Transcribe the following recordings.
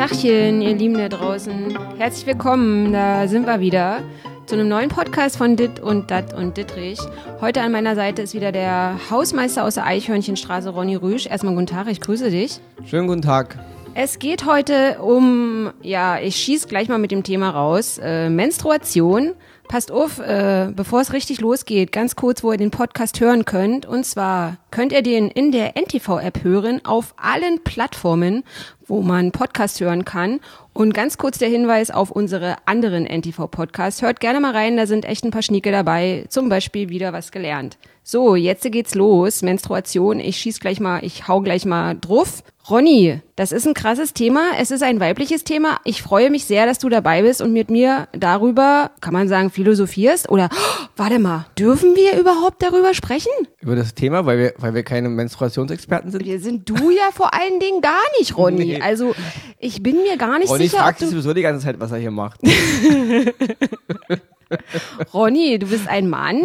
Tachchen, ihr Lieben da draußen. Herzlich willkommen, da sind wir wieder zu einem neuen Podcast von Dit und Dat und Dittrich. Heute an meiner Seite ist wieder der Hausmeister aus der Eichhörnchenstraße, Ronny Rüsch. Erstmal guten Tag, ich grüße dich. Schönen guten Tag. Es geht heute um, ja, ich schieß gleich mal mit dem Thema raus, äh, Menstruation. Passt auf, äh, bevor es richtig losgeht, ganz kurz, wo ihr den Podcast hören könnt. Und zwar könnt ihr den in der NTV-App hören, auf allen Plattformen, wo man Podcast hören kann. Und ganz kurz der Hinweis auf unsere anderen NTV-Podcasts. Hört gerne mal rein, da sind echt ein paar Schnieke dabei. Zum Beispiel wieder was gelernt. So, jetzt geht's los. Menstruation. Ich schieß gleich mal, ich hau gleich mal drauf. Ronny, das ist ein krasses Thema. Es ist ein weibliches Thema. Ich freue mich sehr, dass du dabei bist und mit mir darüber, kann man sagen, philosophierst. Oder, oh, warte mal, dürfen wir überhaupt darüber sprechen? Über das Thema, weil wir, weil wir keine Menstruationsexperten sind? Wir sind du ja vor allen Dingen gar nicht, Ronny. Nee. Also, ich bin mir gar nicht Ronny sicher. fragt sich sowieso die ganze Zeit, was er hier macht. Ronny, du bist ein Mann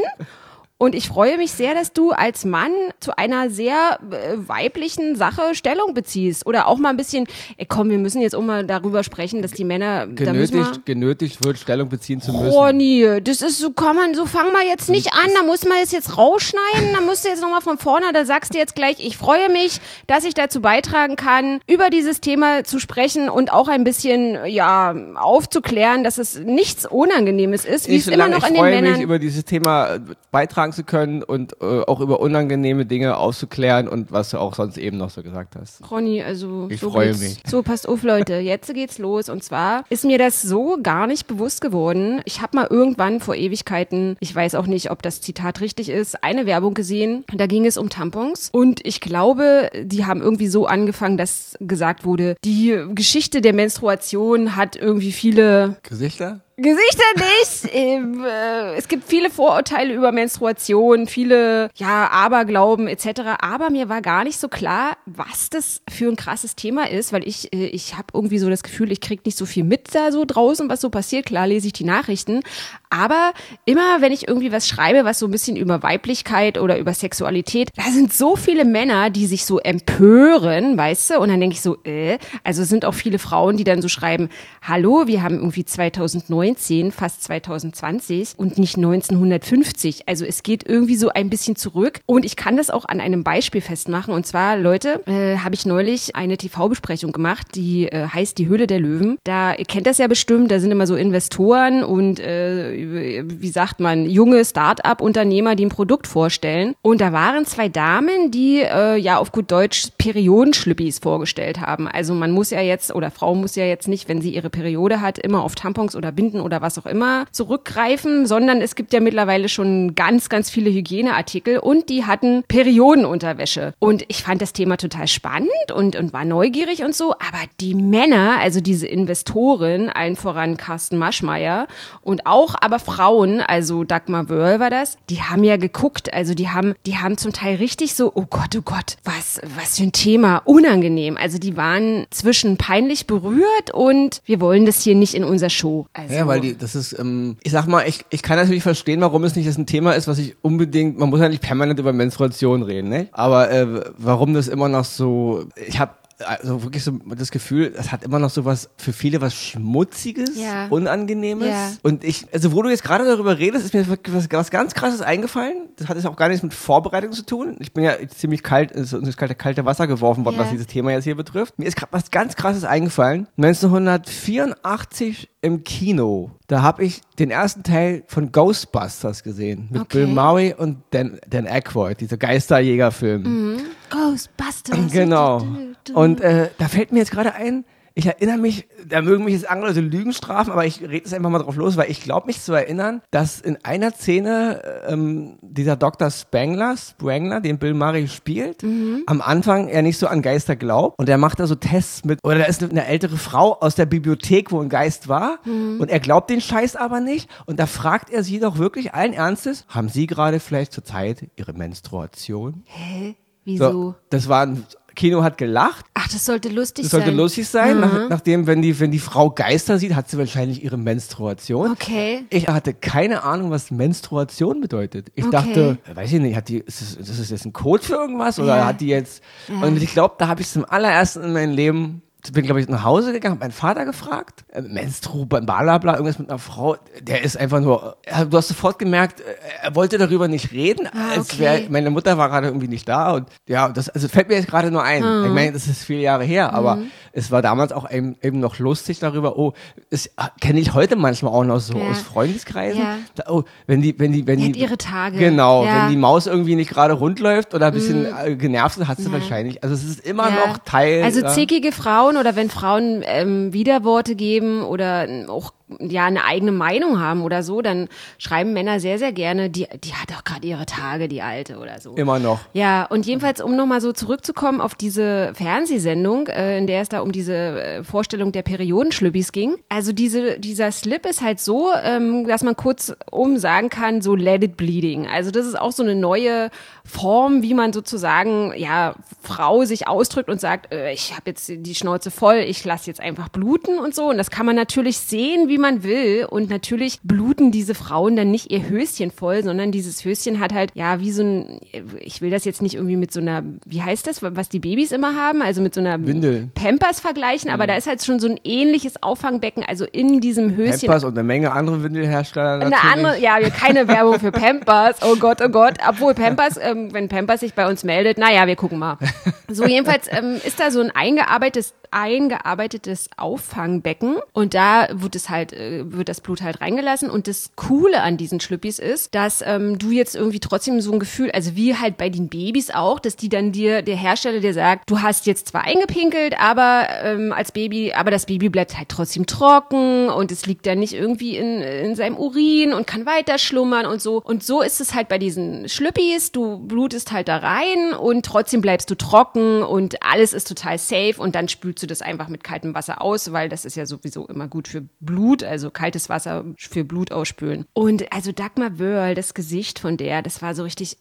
und ich freue mich sehr, dass du als Mann zu einer sehr äh, weiblichen Sache Stellung beziehst. Oder auch mal ein bisschen, ey, komm, wir müssen jetzt auch mal darüber sprechen, dass die Männer genötigt, genötigt wird, Stellung beziehen zu müssen. Oh nee, das ist so, kann man, so fang mal jetzt nicht an, da muss man es jetzt rausschneiden, da musst du jetzt nochmal von vorne, da sagst du jetzt gleich, ich freue mich, dass ich dazu beitragen kann, über dieses Thema zu sprechen und auch ein bisschen, ja, aufzuklären, dass es nichts Unangenehmes ist, wie es immer noch in den Männern. Ich freue mich, über dieses Thema beitragen beitragen zu können und äh, auch über unangenehme Dinge aufzuklären und was du auch sonst eben noch so gesagt hast. Ronny, also ich so freue mich. So, passt auf, Leute, jetzt geht's los. Und zwar ist mir das so gar nicht bewusst geworden. Ich habe mal irgendwann vor Ewigkeiten, ich weiß auch nicht, ob das Zitat richtig ist, eine Werbung gesehen. Da ging es um Tampons. Und ich glaube, die haben irgendwie so angefangen, dass gesagt wurde, die Geschichte der Menstruation hat irgendwie viele Gesichter? Gesichter nicht. Ähm, äh, es gibt viele Vorurteile über Menstruation, viele ja Aberglauben etc. Aber mir war gar nicht so klar, was das für ein krasses Thema ist, weil ich äh, ich habe irgendwie so das Gefühl, ich krieg nicht so viel mit da so draußen, was so passiert. Klar lese ich die Nachrichten, aber immer wenn ich irgendwie was schreibe, was so ein bisschen über Weiblichkeit oder über Sexualität, da sind so viele Männer, die sich so empören, weißt du? Und dann denke ich so, äh, also sind auch viele Frauen, die dann so schreiben, hallo, wir haben irgendwie 2009 2019, fast 2020 und nicht 1950. Also es geht irgendwie so ein bisschen zurück. Und ich kann das auch an einem Beispiel festmachen. Und zwar, Leute, äh, habe ich neulich eine TV-Besprechung gemacht, die äh, heißt Die Höhle der Löwen. Da ihr kennt das ja bestimmt, da sind immer so Investoren und äh, wie sagt man, junge Start-up-Unternehmer, die ein Produkt vorstellen. Und da waren zwei Damen, die äh, ja auf gut Deutsch Periodenschlüppis vorgestellt haben. Also man muss ja jetzt, oder Frau muss ja jetzt nicht, wenn sie ihre Periode hat, immer auf Tampons oder Binden Binden oder was auch immer zurückgreifen, sondern es gibt ja mittlerweile schon ganz, ganz viele Hygieneartikel und die hatten Periodenunterwäsche. Und ich fand das Thema total spannend und, und war neugierig und so, aber die Männer, also diese Investoren, allen voran Carsten Maschmeyer und auch aber Frauen, also Dagmar Wörl war das, die haben ja geguckt, also die haben, die haben zum Teil richtig so, oh Gott, oh Gott, was, was für ein Thema, unangenehm. Also die waren zwischen peinlich berührt und wir wollen das hier nicht in unserer Show. Also ja, weil die, das ist, ähm, ich sag mal, ich, ich kann natürlich verstehen, warum es nicht das ein Thema ist, was ich unbedingt, man muss ja nicht permanent über Menstruation reden, ne? Aber äh, warum das immer noch so, ich habe also wirklich so das Gefühl, es hat immer noch so was für viele was Schmutziges, ja. Unangenehmes. Ja. Und ich, also wo du jetzt gerade darüber redest, ist mir was, was ganz krasses eingefallen. Das hat jetzt auch gar nichts mit Vorbereitung zu tun. Ich bin ja ziemlich kalt, ins kalte, kalte Wasser geworfen worden, ja. was dieses Thema jetzt hier betrifft. Mir ist gerade was ganz krasses eingefallen. 1984 im Kino, da habe ich den ersten Teil von Ghostbusters gesehen. Mit okay. Bill Murray und Dan, Dan Aykroyd, dieser Geisterjägerfilm. Mhm. Ghostbusters. Genau. Und äh, da fällt mir jetzt gerade ein, ich erinnere mich, da mögen mich jetzt andere Leute Lügen strafen, aber ich rede jetzt einfach mal drauf los, weil ich glaube mich zu erinnern, dass in einer Szene ähm, dieser Dr. Spangler, Spangler, den Bill Murray spielt, mhm. am Anfang er nicht so an Geister glaubt und er macht da so Tests mit, oder da ist eine ältere Frau aus der Bibliothek, wo ein Geist war mhm. und er glaubt den Scheiß aber nicht und da fragt er sie doch wirklich allen Ernstes, haben Sie gerade vielleicht zur Zeit Ihre Menstruation? Hä? Wieso? So, das war ein Kino hat gelacht. Ach, das sollte lustig das sein. Das sollte lustig sein. Mhm. Nach, nachdem, wenn die, wenn die Frau Geister sieht, hat sie wahrscheinlich ihre Menstruation. Okay. Ich hatte keine Ahnung, was Menstruation bedeutet. Ich okay. dachte, weiß ich nicht, hat die, ist das, ist das jetzt ein Code für irgendwas? Oder ja. hat die jetzt, ja. und ich glaube, da habe ich zum allerersten in meinem Leben bin, glaube ich, nach Hause gegangen, habe meinen Vater gefragt, äh, Menstru, bla bla irgendwas mit einer Frau, der ist einfach nur, äh, du hast sofort gemerkt, äh, er wollte darüber nicht reden, Ah, als okay. wär, meine Mutter war gerade irgendwie nicht da und ja, das also fällt mir jetzt gerade nur ein. Hm. Ich meine, das ist viele Jahre her, aber es war damals auch eben, eben noch lustig darüber, oh, das kenne ich heute manchmal auch noch so Ja. aus Freundeskreisen. Ja. Da, oh, wenn die, wenn die, wenn Die die, ihre Tage. Genau, Ja. Mhm. wenn die Maus irgendwie nicht gerade rund läuft oder ein bisschen äh, genervt ist, hat sie wahrscheinlich. Also es ist immer noch Teil. Also zickige Frauen oder wenn Frauen ähm, Widerworte geben oder ähm, auch ja eine eigene Meinung haben oder so, dann schreiben Männer sehr, sehr gerne, die, die hat doch gerade ihre Tage, die alte oder so. Immer noch. Ja, und jedenfalls, um nochmal so zurückzukommen auf diese Fernsehsendung, äh, in der es da um diese äh, Vorstellung der Periodenschlüppis ging. Also diese, dieser Slip ist halt so, ähm, dass man kurz um sagen kann, so let it bleeding. Also das ist auch so eine neue Form, wie man sozusagen, ja, Frau sich ausdrückt und sagt, äh, ich habe jetzt die Schnauze voll, ich lasse jetzt einfach bluten und so. Und das kann man natürlich sehen, wie man will. Und natürlich bluten diese Frauen dann nicht ihr Höschen voll, sondern dieses Höschen hat halt, ja, wie so ein, ich will das jetzt nicht irgendwie mit so einer, wie heißt das, was die Babys immer haben, also mit so einer Windel. Pampers vergleichen, aber da ist halt schon so ein ähnliches Auffangbecken, also in diesem Höschen. Pampers und eine Menge andere Windelhersteller Eine natürlich. andere, ja, keine Werbung für Pampers. Oh Gott, oh Gott. Obwohl Pampers, ähm, wenn Pampers sich bei uns meldet, naja, wir gucken mal. So, jedenfalls ähm, ist da so ein eingearbeitetes, eingearbeitetes Auffangbecken und da wird es halt, äh, wird das Blut halt reingelassen. Und das Coole an diesen Schlüppis ist, dass ähm, du jetzt irgendwie trotzdem so ein Gefühl, also wie halt bei den Babys auch, dass die dann dir, der Hersteller dir sagt, du hast jetzt zwar eingepinkelt, aber ähm, als Baby, aber das Baby bleibt halt trotzdem trocken und es liegt dann nicht irgendwie in, in seinem Urin und kann weiter schlummern und so. Und so ist es halt bei diesen Schlüppis. Du blutest halt da rein und trotzdem bleibst du trocken und alles ist total safe und dann spülst du das einfach mit kaltem Wasser aus, weil das ist ja sowieso immer gut für Blut, also kaltes Wasser für Blut ausspülen. Und also Dagmar Wörl, das Gesicht von der, das war so richtig,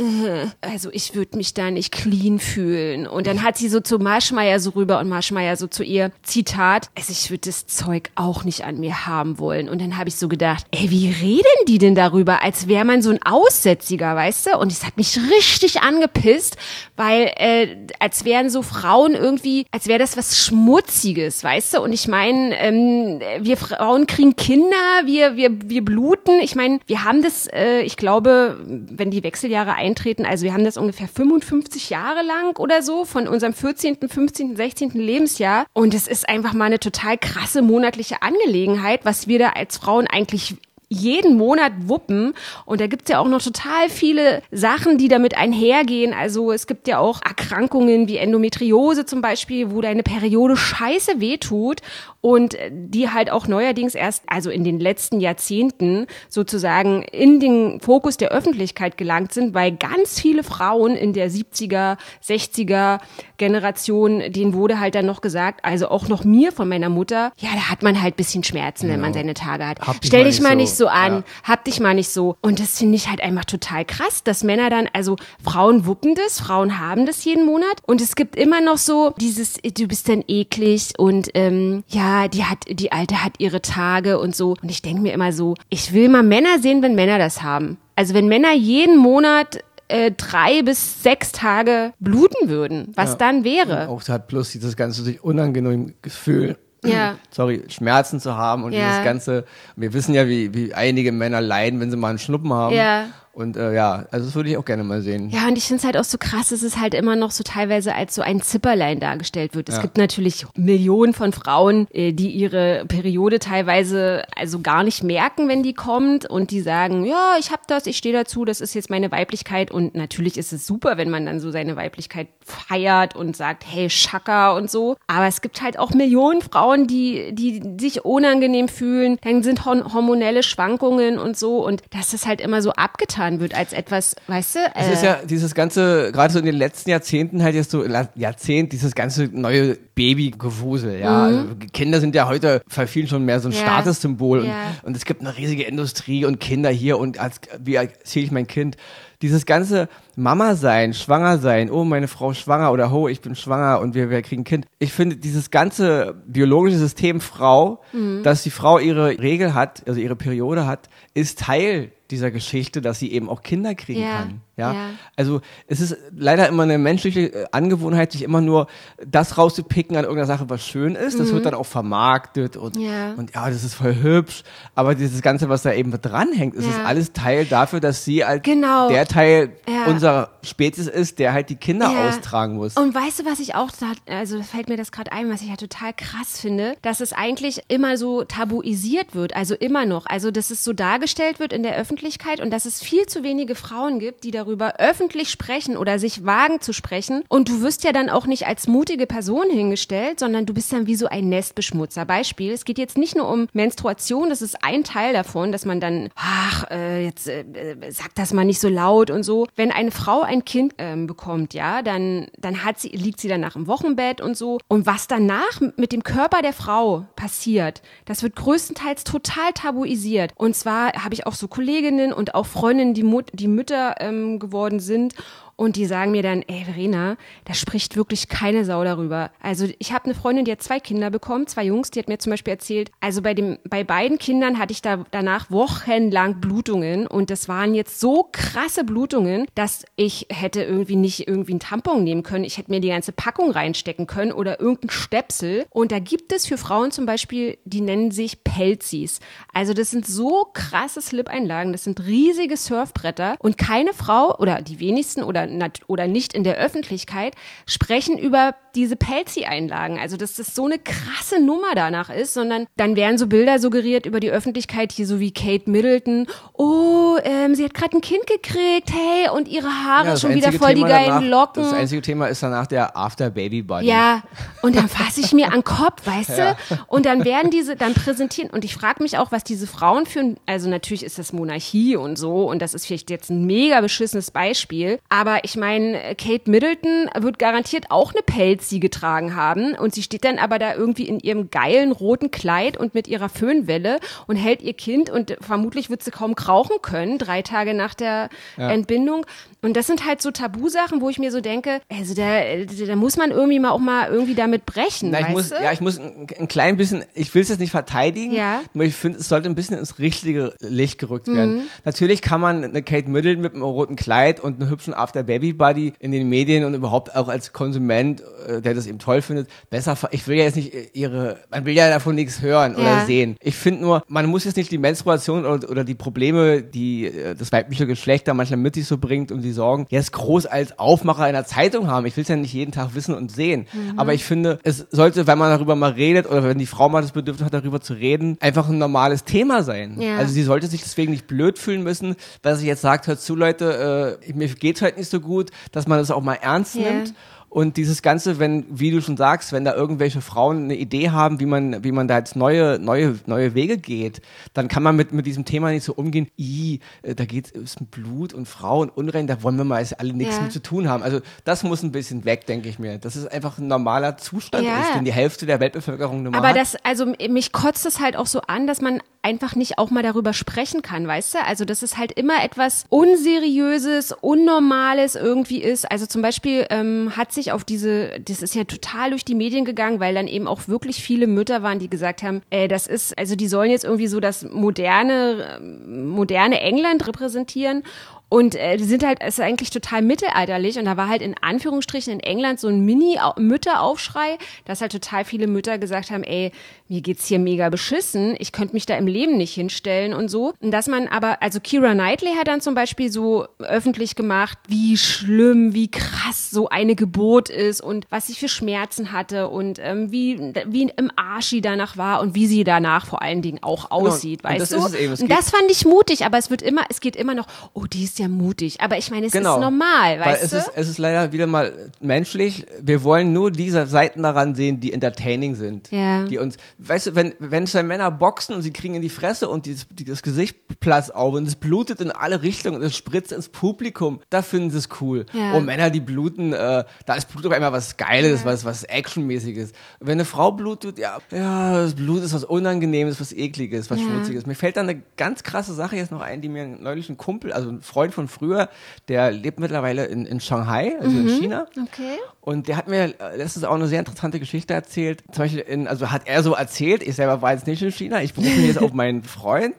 also ich würde mich da nicht clean fühlen. Und dann hat sie so zu Marschmeier so rüber und Marschmeier so zu ihr, Zitat, also ich würde das Zeug auch nicht an mir haben wollen. Und dann habe ich so gedacht, ey, wie reden die denn darüber, als wäre man so ein Aussätziger, weißt du? Und es hat mich richtig angepisst, weil äh, als wären so Frauen irgendwie, als wäre das was Schmutziges, weißt du? Und ich meine, ähm, wir Frauen kriegen Kinder, wir, wir, wir bluten. Ich meine, wir haben das, äh, ich glaube, wenn die Wechseljahre eintreten, also wir haben das ungefähr 55 Jahre lang oder so, von unserem 14., 15., 16. Lebensjahr. Und es ist einfach mal eine total krasse monatliche Angelegenheit, was wir da als Frauen eigentlich jeden Monat wuppen. Und da gibt's ja auch noch total viele Sachen, die damit einhergehen. Also es gibt ja auch Erkrankungen wie Endometriose zum Beispiel, wo deine Periode scheiße wehtut und die halt auch neuerdings erst, also in den letzten Jahrzehnten sozusagen in den Fokus der Öffentlichkeit gelangt sind, weil ganz viele Frauen in der 70er, 60er Generation, denen wurde halt dann noch gesagt, also auch noch mir von meiner Mutter, ja, da hat man halt bisschen Schmerzen, wenn man seine Tage hat. Hab dich Stell mal dich nicht mal so. nicht so an, Ja. hab dich mal nicht so. Und das finde ich halt einfach total krass, dass Männer dann, also Frauen wuppen das, Frauen haben das jeden Monat und es gibt immer noch so dieses, du bist dann eklig und ähm, ja, die hat, die Alte hat ihre Tage und so. Und ich denke mir immer so, ich will mal Männer sehen, wenn Männer das haben. Also wenn Männer jeden Monat äh, drei bis sechs Tage bluten würden, was dann wäre. Auch hat plus dieses ganze sich unangenehme Gefühl. Ja. Sorry, Schmerzen zu haben und Ja. dieses ganze, wir wissen ja, wie, wie einige Männer leiden, wenn sie mal einen Schnuppen haben. Ja. Und äh, ja, also das würde ich auch gerne mal sehen. Ja, und ich finde es halt auch so krass, dass es halt immer noch so teilweise als so ein Zipperlein dargestellt wird. Es Ja. gibt natürlich Millionen von Frauen, äh, die ihre Periode teilweise also gar nicht merken, wenn die kommt und die sagen, ja, ich hab das, ich stehe dazu, das ist jetzt meine Weiblichkeit und natürlich ist es super, wenn man dann so seine Weiblichkeit feiert und sagt, hey, Schaka und so. Aber es gibt halt auch Millionen Frauen, die, die sich unangenehm fühlen. Dann sind hormonelle Schwankungen und so und das halt immer so abgetan wird als etwas, weißt du? Es äh, ist ja dieses ganze, gerade so in den letzten Jahrzehnten halt jetzt so, Jahrzehnt, dieses ganze neue Babygewusel, ja. Also Kinder sind ja heute für vielen schon mehr so ein Mhm. Ja. Statussymbol Ja. und, und es gibt eine riesige Industrie und Kinder hier und als, wie erzähle ich mein Kind? Dieses ganze Mama sein, schwanger sein, oh, meine Frau ist schwanger oder ho, ich bin schwanger und wir, wir kriegen ein Kind. Ich finde dieses ganze biologische System Frau, Mhm. dass die Frau ihre Regel hat, also ihre Periode hat, ist Teil dieser Geschichte, dass sie eben auch Kinder kriegen Ja, kann. Ja? ja. Also es ist leider immer eine menschliche äh, Angewohnheit, sich immer nur das rauszupicken, an irgendeiner Sache, was schön ist. Das wird dann auch vermarktet und Mhm. Ja. und ja, das ist voll hübsch. Aber dieses Ganze, was da eben dranhängt, ist es alles Teil dafür, dass sie als Genau. der Teil Ja. Unserer Spezies ist, der halt die Kinder Ja. austragen muss. Und weißt du, was ich auch, da- also fällt mir das gerade ein, was ich ja total krass finde, dass es eigentlich immer so tabuisiert wird, also immer noch, also dass es so dargestellt wird in der Öffentlichkeit und dass es viel zu wenige Frauen gibt, die darüber öffentlich sprechen oder sich wagen zu sprechen. Und du wirst ja dann auch nicht als mutige Person hingestellt, sondern du bist dann wie so ein Nestbeschmutzer. Beispiel, es geht jetzt nicht nur um Menstruation, das ist ein Teil davon, dass man dann, ach, äh, jetzt äh, äh, sag das mal nicht so laut und so. Wenn eine Frau ein Kind ähm, bekommt, ja, dann, dann hat sie, liegt sie danach im Wochenbett und so. Und was danach mit dem Körper der Frau passiert, das wird größtenteils total tabuisiert. Und zwar habe ich auch so Kolleginnen und auch Freundinnen, die, Mut, die Mütter ähm, geworden sind. Und die sagen mir dann, ey Verena, da spricht wirklich keine Sau darüber. Also ich habe eine Freundin, die hat zwei Kinder bekommen, zwei Jungs, die hat mir zum Beispiel erzählt, also bei dem, bei beiden Kindern hatte ich da danach wochenlang Blutungen und das waren jetzt so krasse Blutungen, dass ich hätte irgendwie nicht irgendwie einen Tampon nehmen können. Ich hätte mir die ganze Packung reinstecken können oder irgendeinen Stöpsel. Und da gibt es für Frauen zum Beispiel, die nennen sich Pelzis. Also das sind so krasse Slip-Einlagen, das sind riesige Surfbretter und keine Frau oder die wenigsten oder oder nicht in der Öffentlichkeit sprechen über diese Pelzi-Einlagen. Also, dass das so eine krasse Nummer danach ist, sondern dann werden so Bilder suggeriert über die Öffentlichkeit, hier so wie Kate Middleton. Oh, ähm, sie hat gerade ein Kind gekriegt, hey, und ihre Haare Ja, schon wieder voll die Thema geilen danach- Locken. Das einzige Thema ist danach der After-Baby-Body. Ja, und dann fasse ich mir an den Kopf, weißt Ja. du? Und dann werden diese dann präsentieren. Und ich frage mich auch, was diese Frauen für ein, also natürlich ist das Monarchie und so, und das ist vielleicht jetzt ein mega beschissenes Beispiel. Aber ich meine, Kate Middleton wird garantiert auch eine Pelzi getragen haben. Und sie steht dann aber da irgendwie in ihrem geilen roten Kleid und mit ihrer Föhnwelle und hält ihr Kind und vermutlich wird sie kaum krauchen können, drei Tage nach der Entbindung. Und das sind halt so Tabusachen, wo ich mir so denke, also da, da muss man irgendwie mal auch mal irgendwie damit brechen, Na, ich weißt muss, du? ja, ich muss ein, ein klein bisschen, ich will es jetzt nicht verteidigen, Ja. nur ich finde, es sollte ein bisschen ins richtige Licht gerückt Mhm. werden. Natürlich kann man eine Kate Middleton mit einem roten Kleid und einem hübschen After-Baby-Buddy in den Medien und überhaupt auch als Konsument, äh, der das eben toll findet, besser, ich will ja jetzt nicht äh, ihre, man will ja davon nichts hören Ja. oder sehen. Ich finde nur, man muss jetzt nicht die Menstruation oder, oder die Probleme, die äh, das weibliche Geschlecht da manchmal mit sich so bringt und die Sorgen, jetzt groß als Aufmacher in der Zeitung haben. Ich will es ja nicht jeden Tag wissen und sehen. Mhm. Aber ich finde, es sollte, wenn man darüber mal redet oder wenn die Frau mal das Bedürfnis hat, darüber zu reden, einfach ein normales Thema sein. Ja. Also sie sollte sich deswegen nicht blöd fühlen müssen, weil sie jetzt sagt, hört zu Leute, äh, mir geht's halt nicht so gut, dass man das auch mal ernst Ja. nimmt. Und dieses Ganze, wenn, wie du schon sagst, wenn da irgendwelche Frauen eine Idee haben, wie man, wie man da jetzt neue, neue, neue Wege geht, dann kann man mit, mit diesem Thema nicht so umgehen, i, äh, da geht es um Blut und Frau und Unrein, da wollen wir mal jetzt alle nichts Ja. mit zu tun haben. Also das muss ein bisschen weg, denke ich mir. Das ist einfach ein normaler Zustand Ja. ist, den die Hälfte der Weltbevölkerung normal Aber hat. das, also mich kotzt es halt auch so an, dass man einfach nicht auch mal darüber sprechen kann, weißt du? Also, dass es halt immer etwas Unseriöses, Unnormales irgendwie ist. Also zum Beispiel ähm, hat sich auf diese, das ist ja total durch die Medien gegangen, weil dann eben auch wirklich viele Mütter waren, die gesagt haben, äh, das ist, also die sollen jetzt irgendwie so das moderne, moderne England repräsentieren. Und äh, die sind halt, es ist eigentlich total mittelalterlich und da war halt in Anführungsstrichen in England so ein Mini-Mütteraufschrei, dass halt total viele Mütter gesagt haben, ey, mir geht's hier mega beschissen, ich könnte mich da im Leben nicht hinstellen und so. Und dass man aber, also Kira Knightley hat dann zum Beispiel so öffentlich gemacht, wie schlimm, wie krass so eine Geburt ist und was sie für Schmerzen hatte und ähm, wie, wie im Arsch sie danach war und wie sie danach vor allen Dingen auch aussieht, Und weißt das du? ist es eben. Es und das fand ich mutig, aber es wird immer, es geht immer noch, oh, die ist ja mutig. Aber ich meine, es Genau. ist normal, weißt es du? ist, es ist leider wieder mal menschlich. Wir wollen nur diese Seiten daran sehen, die entertaining sind. Ja. Die uns, weißt du, wenn, wenn zwei Männer boxen und sie kriegen in die Fresse und die, die, das Gesicht platzt auf und es blutet in alle Richtungen und es spritzt ins Publikum, da finden sie es cool. Ja. Und Männer, die bluten, äh, da ist Blut auf einmal was Geiles, was, was Actionmäßiges. Wenn eine Frau blutet, ja, ja, das Blut ist was Unangenehmes, was Ekliges, was Ja. Schmutziges. Mir fällt da eine ganz krasse Sache jetzt noch ein, die mir neulich ein Kumpel, also ein Freund von früher, der lebt mittlerweile in, in Shanghai, also in China. Okay. Und der hat mir letztens auch eine sehr interessante Geschichte erzählt. Zum Beispiel, in, also hat er so erzählt, ich selber war jetzt nicht in China, ich berufe mich jetzt auf meinen Freund.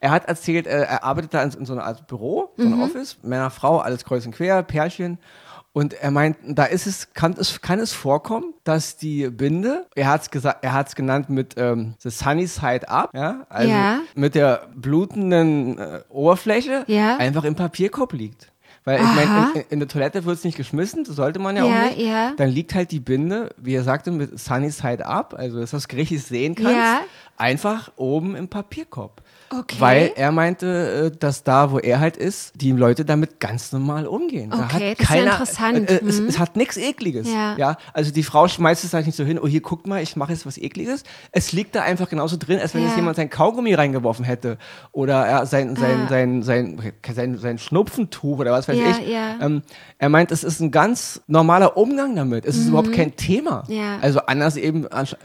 Er hat erzählt, äh, er arbeitet da in, in so einer Art Büro, so ein Office, Männer, Frau, alles kreuz und quer, Pärchen. Und er meint, da ist es, kann es, kann es vorkommen, dass die Binde, er hat es gesagt, er hat es genannt mit ähm, the sunny side up, ja, also Ja. mit der blutenden äh, Oberfläche Ja. einfach im Papierkorb liegt. Weil ich meine, in, in der Toilette wird es nicht geschmissen, das sollte man ja, Ja, auch nicht. ja. Dann liegt halt die Binde, wie er sagte, mit sunny side up, also dass du das richtig sehen kannst, einfach oben im Papierkorb. Okay. Weil er meinte, äh, dass da, wo er halt ist, die Leute damit ganz normal umgehen. da Okay, hat das ist ja keiner, interessant. Äh, äh, es, Mhm. es hat nichts Ekliges. Ja. also die Frau schmeißt es halt nicht so hin, oh hier, guck mal, ich mache jetzt was Ekliges. Es liegt da einfach genauso drin, als wenn Ja. jetzt jemand sein Kaugummi reingeworfen hätte. Oder er sein, sein, Ah. sein, sein, sein, sein Schnupfentuch oder was weiß Ja, ich. ja. Ähm, er meint, es ist ein ganz normaler Umgang damit. Es ist überhaupt kein Thema. Mhm. Ja. Also anders eben, also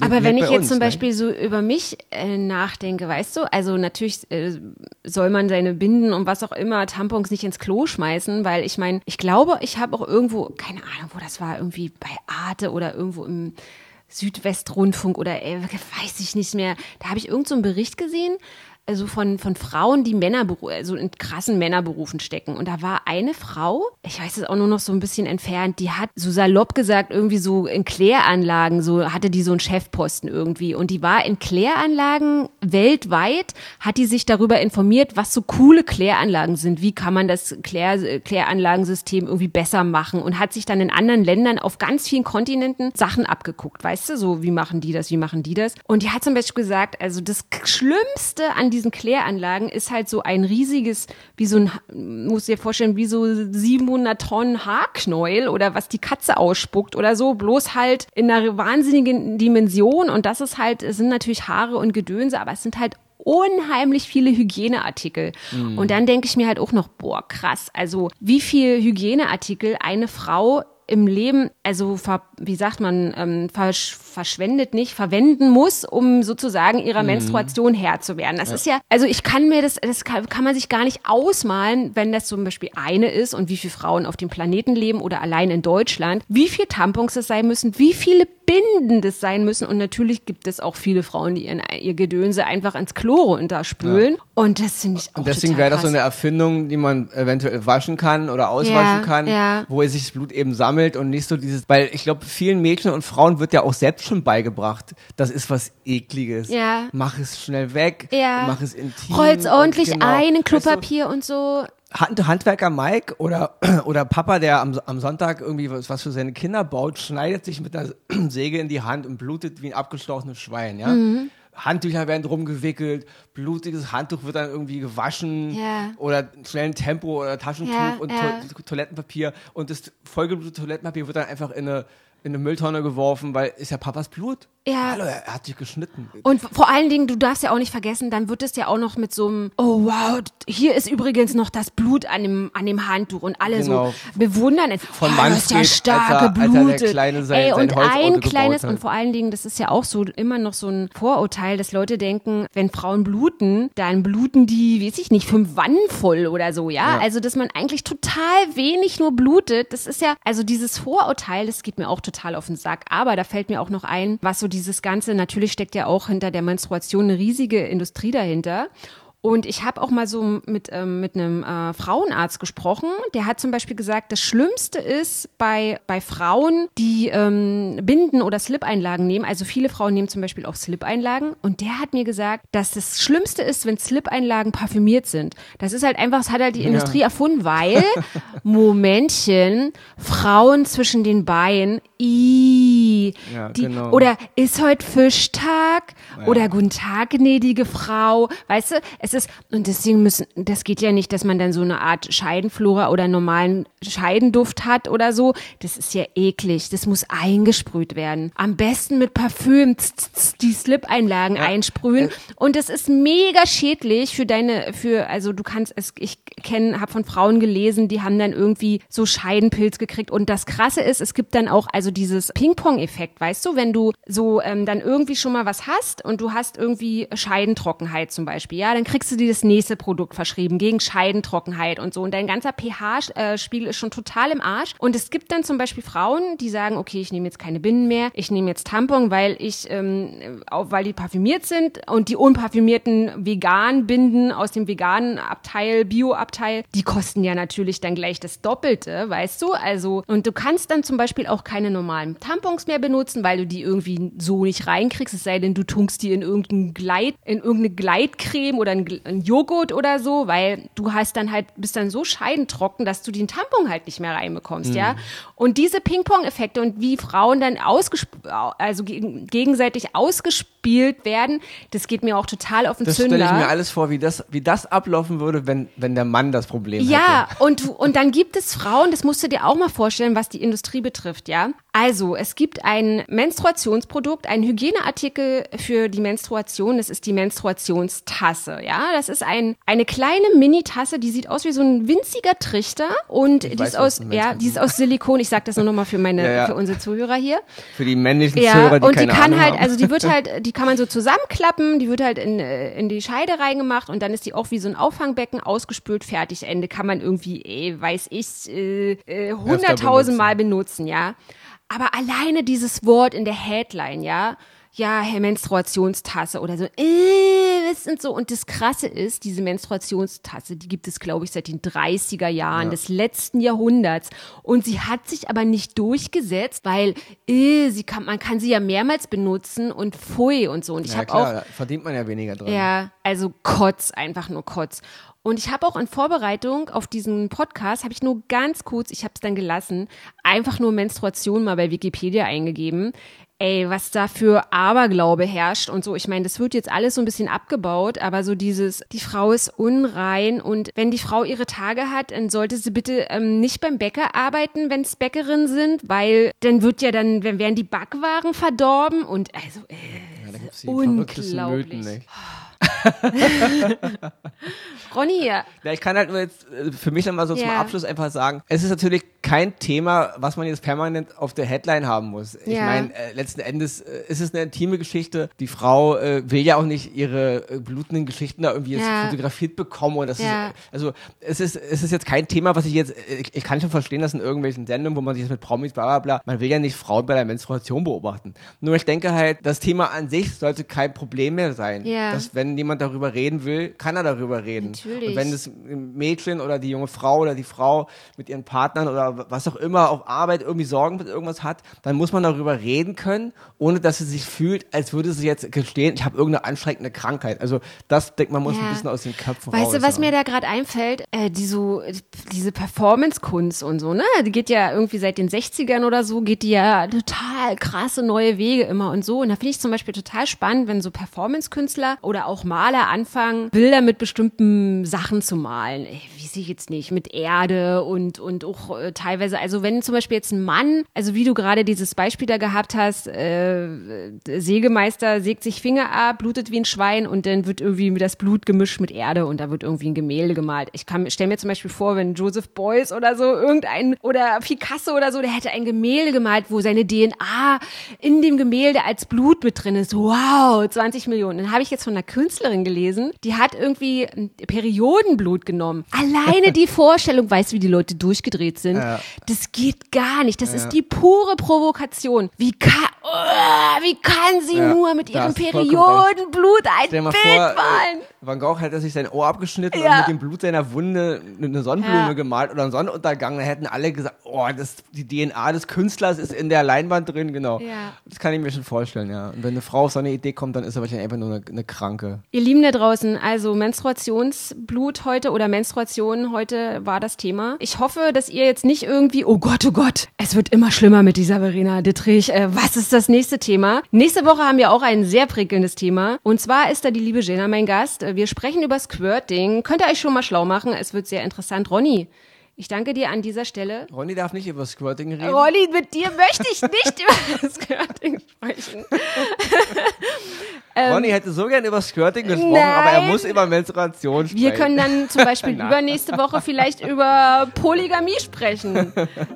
Aber wenn ich jetzt uns, zum ne? Beispiel so über mich äh, nachdenke, weißt du, also natürlich äh, soll man seine Binden und was auch immer, Tampons nicht ins Klo schmeißen, weil ich meine, ich glaube, ich habe auch irgendwo, keine Ahnung, wo das war, irgendwie bei Arte oder irgendwo im Südwestrundfunk oder äh, weiß ich nicht mehr. Da habe ich irgend so einen Bericht gesehen, also von, von Frauen, die Männerberu also in krassen Männerberufen stecken. Und da war eine Frau, ich weiß es auch nur noch so ein bisschen entfernt, die hat so salopp gesagt, irgendwie so in Kläranlagen, so hatte die so einen Chefposten irgendwie. Und die war in Kläranlagen weltweit, hat die sich darüber informiert, was so coole Kläranlagen sind. Wie kann man das Klär, Kläranlagensystem irgendwie besser machen? Und hat sich dann in anderen Ländern auf ganz vielen Kontinenten Sachen abgeguckt. Weißt du, so wie machen die das, wie machen die das? Und die hat zum Beispiel gesagt, also das Schlimmste an diesen Kläranlagen ist halt so ein riesiges, wie so ein, muss dir vorstellen, wie so 700 Tonnen Haarknäuel oder was die Katze ausspuckt oder so, bloß halt in einer wahnsinnigen Dimension. Und das ist halt, es sind natürlich Haare und Gedönse, aber es sind halt unheimlich viele Hygieneartikel. Und dann denke ich mir halt auch noch, boah, krass, also wie viel Hygieneartikel eine Frau im Leben, also ver, wie sagt man, ähm, versch verschwendet nicht, verwenden muss, um sozusagen ihrer Menstruation Herr zu werden. Das ist ja, also ich kann mir das, das kann, kann man sich gar nicht ausmalen, wenn das zum Beispiel eine ist und wie viele Frauen auf dem Planeten leben oder allein in Deutschland, wie viele Tampons es sein müssen, wie viele Binden das sein müssen. Und natürlich gibt es auch viele Frauen, die ihren, ihr Gedönse einfach ins Klo runterspülen. Und das finde ich auch Und deswegen wäre das so eine Erfindung, die man eventuell waschen kann oder auswaschen Ja, kann, ja. wo sich das Blut eben sammelt und nicht so dieses, weil ich glaube, vielen Mädchen und Frauen wird ja auch selbst schon beigebracht, das ist was ekliges. Ja. Mach es schnell weg, Ja. mach es intim. Rollt's und ordentlich genau. ein in Weißt du, Klopapier und so. Hand Handwerker Mike oder, oder Papa, der am, am Sonntag irgendwie was, was für seine Kinder baut, schneidet sich mit der Säge in die Hand und blutet wie ein abgestochenes Schwein, ja. Mhm. Handtücher werden rumgewickelt, blutiges Handtuch wird dann irgendwie gewaschen Ja. oder schnell ein Tempo oder Taschentuch Ja, und ja. To Toilettenpapier und das vollgeblutete Toilettenpapier wird dann einfach in eine, in eine Mülltonne geworfen, weil ist ja Papas Blut. Ja. Hallo, er, hat sich geschnitten. Und vor allen Dingen, du darfst ja auch nicht vergessen, dann wird es ja auch noch mit so einem, oh wow, hier ist übrigens noch das Blut an dem, an dem Handtuch und alle Genau. so bewundern es. Von oh, das ist ja Manfred, stark als er- als er geblutet. Kleine sein- Ey, und ein kleines, und vor allen Dingen, das ist ja auch so immer noch so ein Vorurteil, dass Leute denken, wenn Frauen bluten, dann bluten die, weiß ich nicht, fünf Wannen voll oder so, ja? Ja. Also, dass man eigentlich total wenig nur blutet, das ist ja, also dieses Vorurteil, das geht mir auch total auf den Sack. Aber da fällt mir auch noch ein, was so dieses Ganze, natürlich steckt ja auch hinter der Menstruation eine riesige Industrie dahinter. Und ich habe auch mal so mit, ähm, mit einem äh, Frauenarzt gesprochen. Der hat zum Beispiel gesagt, das Schlimmste ist bei, bei Frauen, die ähm, Binden oder Slip-Einlagen nehmen. Also viele Frauen nehmen zum Beispiel auch Slip-Einlagen. Und der hat mir gesagt, dass das Schlimmste ist, wenn Slip-Einlagen parfümiert sind. Das ist halt einfach, das hat halt die Industrie erfunden, weil, Momentchen, Frauen zwischen den Beinen, i, Ja, die, genau. oder ist heute Fischtag oder guten Tag, gnädige Frau. Weißt du, es ist, und deswegen müssen, das geht ja nicht, dass man dann so eine Art Scheidenflora oder normalen Scheidenduft hat oder so. Das ist ja eklig. Das muss eingesprüht werden. Am besten mit Parfüm die Slip-Einlagen einsprühen. Und das ist mega schädlich für deine, für, also du kannst es, ich kenne, habe von Frauen gelesen, die haben dann irgendwie so Scheidenpilz gekriegt. Und das Krasse ist, es gibt dann auch, also dieses Ping-Pong Ping-Pong-Effekt, weißt du, wenn du so ähm, dann irgendwie schon mal was hast und du hast irgendwie Scheidentrockenheit zum Beispiel, ja, dann kriegst du dir das nächste Produkt verschrieben gegen Scheidentrockenheit und so. Und dein ganzer pH-Spiegel ist schon total im Arsch. Und es gibt dann zum Beispiel Frauen, die sagen, okay, ich nehme jetzt keine Binden mehr, ich nehme jetzt Tampon, weil ich, ähm, auch weil die parfümiert sind und die unparfümierten veganen Binden aus dem veganen Abteil, Bio-Abteil, die kosten ja natürlich dann gleich das Doppelte, weißt du? Also, und du kannst dann zum Beispiel auch keine normalen Tampons mehr benutzen, weil du die irgendwie so nicht reinkriegst, es sei denn, du tunkst die in irgendein Gleit, in irgendeine Gleitcreme oder ein, Joghurt oder so, weil du hast dann halt, bist dann so scheidentrocken, dass du den Tampon halt nicht mehr reinbekommst, mhm. ja? Und diese Ping-Pong-Effekte und wie Frauen dann also gegenseitig ausgespielt werden, das geht mir auch total auf den das Zünder. Das stelle ich mir alles vor, wie das, wie das ablaufen würde, wenn, wenn der Mann das Problem ja, hätte. Ja, und, und dann gibt es Frauen, das musst du dir auch mal vorstellen, was die Industrie betrifft, ja. Also, es gibt ein Menstruationsprodukt, ein Hygieneartikel für die Menstruation, das ist die Menstruationstasse, ja. Das ist ein, eine kleine Mini-Tasse, die sieht aus wie so ein winziger Trichter und die ist aus, ja, die ist aus Silikon. Ich sag das nur nochmal für meine, ja, ja. für unsere Zuhörer hier. Für die männlichen ja, Zuhörer, die und die keine kann Ahnung halt, haben. also die wird halt, die kann man so zusammenklappen, die wird halt in, äh, in die Scheide reingemacht und dann ist die auch wie so ein Auffangbecken ausgespült, fertig. Ende kann man irgendwie, ey, weiß ich, äh, äh, hunderttausendmal äh, benutzen, ja. Aber alleine dieses Wort in der Headline, ja, ja, Herr Menstruationstasse oder so, äh, was und so. Und das Krasse ist, diese Menstruationstasse, die gibt es, glaube ich, seit den 30er Jahren ja. des letzten Jahrhunderts. Und sie hat sich aber nicht durchgesetzt, weil äh, sie kann, man kann sie ja mehrmals benutzen und pfui und so. Und ich ja, habe auch. verdient man ja weniger dran. Ja, also Kotz, einfach nur Kotz. Und ich habe auch in Vorbereitung auf diesen Podcast, habe ich nur ganz kurz, ich habe es dann gelassen, einfach nur Menstruation mal bei Wikipedia eingegeben. Ey, was da für Aberglaube herrscht und so. Ich meine, das wird jetzt alles so ein bisschen abgebaut, aber so dieses, die Frau ist unrein und wenn die Frau ihre Tage hat, dann sollte sie bitte ähm, nicht beim Bäcker arbeiten, wenn es Bäckerinnen sind, weil dann wird ja dann, dann werden die Backwaren verdorben und also, äh, ja, unglaublich. Mythen, Ronny. Ja, ich kann halt nur jetzt äh, für mich nochmal so ja. zum Abschluss einfach sagen, es ist natürlich kein Thema, was man jetzt permanent auf der Headline haben muss. Ich ja. meine, äh, letzten Endes äh, ist es eine intime Geschichte. Die Frau äh, will ja auch nicht ihre äh, blutenden Geschichten da irgendwie jetzt fotografiert bekommen. Und das ist, also es ist, es ist jetzt kein Thema, was ich jetzt, ich, ich kann schon verstehen, dass in irgendwelchen Sendungen, wo man sich jetzt mit Promis, bla bla bla, man will ja nicht Frauen bei der Menstruation beobachten. Nur ich denke halt, das Thema an sich sollte kein Problem mehr sein. Dass wenn jemand darüber reden will, kann er darüber reden. Natürlich. Und wenn das Mädchen oder die junge Frau oder die Frau mit ihren Partnern oder was auch immer auf Arbeit irgendwie Sorgen mit irgendwas hat, dann muss man darüber reden können, ohne dass sie sich fühlt, als würde sie jetzt gestehen, ich habe irgendeine anstrengende Krankheit. Also das denkt man muss ja. ein bisschen aus den Köpfen weißt raus. Weißt du, was mir da gerade einfällt? Äh, die so, diese Performance-Kunst und so, ne? Die geht ja irgendwie seit den 60ern oder so, geht die ja total krasse neue Wege immer und so. Und da finde ich zum Beispiel total spannend, wenn so Performance-Künstler oder auch Maler anfangen, Bilder mit bestimmten Sachen zu malen. Wie sehe ich jetzt nicht, mit Erde und, und auch äh, teilweise, also wenn zum Beispiel jetzt ein Mann, also wie du gerade dieses Beispiel da gehabt hast, äh, Sägemeister sägt sich Finger ab, blutet wie ein Schwein und dann wird irgendwie das Blut gemischt mit Erde und da wird irgendwie ein Gemälde gemalt. Ich kann stell mir zum Beispiel vor, wenn Joseph Beuys oder so irgendein oder Picasso oder so, der hätte ein Gemälde gemalt, wo seine DNA in dem Gemälde als Blut mit drin ist. Wow, 20 Millionen. Dann habe ich jetzt von einer Künstlerin gelesen, die hat irgendwie Periodenblut genommen. Alleine die Vorstellung, weißt du, wie die Leute durchgedreht sind. Ja. Das geht gar nicht. Das ja. ist die pure Provokation. Wie kann, oh, wie kann sie ja, nur mit ihrem Periodenblut ein Bild vor, äh, malen? Van Gogh hätte sich sein Ohr abgeschnitten und mit dem Blut seiner Wunde eine Sonnenblume gemalt oder einen Sonnenuntergang. Da hätten alle gesagt, oh, das, die DNA des Künstlers ist in der Leinwand drin, genau. Das kann ich mir schon vorstellen, ja. Und wenn eine Frau auf so eine Idee kommt, dann ist er wahrscheinlich einfach nur eine, eine Kranke. Ihr Lieben da draußen, also Menstruationsblut heute oder Menstruation heute war das Thema. Ich hoffe, dass ihr jetzt nicht irgendwie, oh Gott, oh Gott, es wird immer schlimmer mit dieser Verena Dittrich. Äh, was ist das nächste Thema? Nächste Woche haben wir auch ein sehr prickelndes Thema. Und zwar ist da die liebe Jena mein Gast. Wir sprechen über Squirting. Könnt ihr euch schon mal schlau machen. Es wird sehr interessant. Ronny, Ich danke dir an dieser Stelle. Ronny darf nicht über Squirting reden. Rolli, mit dir möchte ich nicht über Skirting sprechen. Ronny hätte so gern über Skirting gesprochen, aber er nein. muss über Menstruation sprechen. Wir können dann zum Beispiel Nein. übernächste Woche vielleicht über Polygamie sprechen.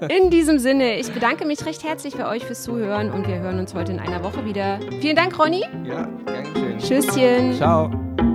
In diesem Sinne, ich bedanke mich recht herzlich bei euch fürs Zuhören und wir hören uns heute in einer Woche wieder. Vielen Dank, Ronny. Ja, gern geschehen. Tschüsschen. Ciao.